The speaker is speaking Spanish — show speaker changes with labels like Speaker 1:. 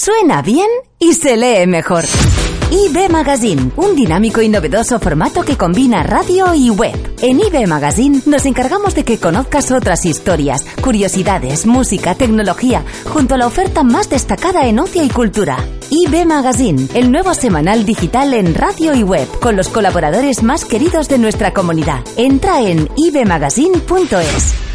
Speaker 1: Suena bien y se lee mejor. IB Magazine, un dinámico y novedoso formato que combina radio y web. En IB Magazine nos encargamos de que conozcas otras historias, curiosidades, música, tecnología, junto a la oferta más destacada en ocio y cultura. IB Magazine, el nuevo semanal digital en radio y web, con los colaboradores más queridos de nuestra comunidad. Entra en ibmagazine.es.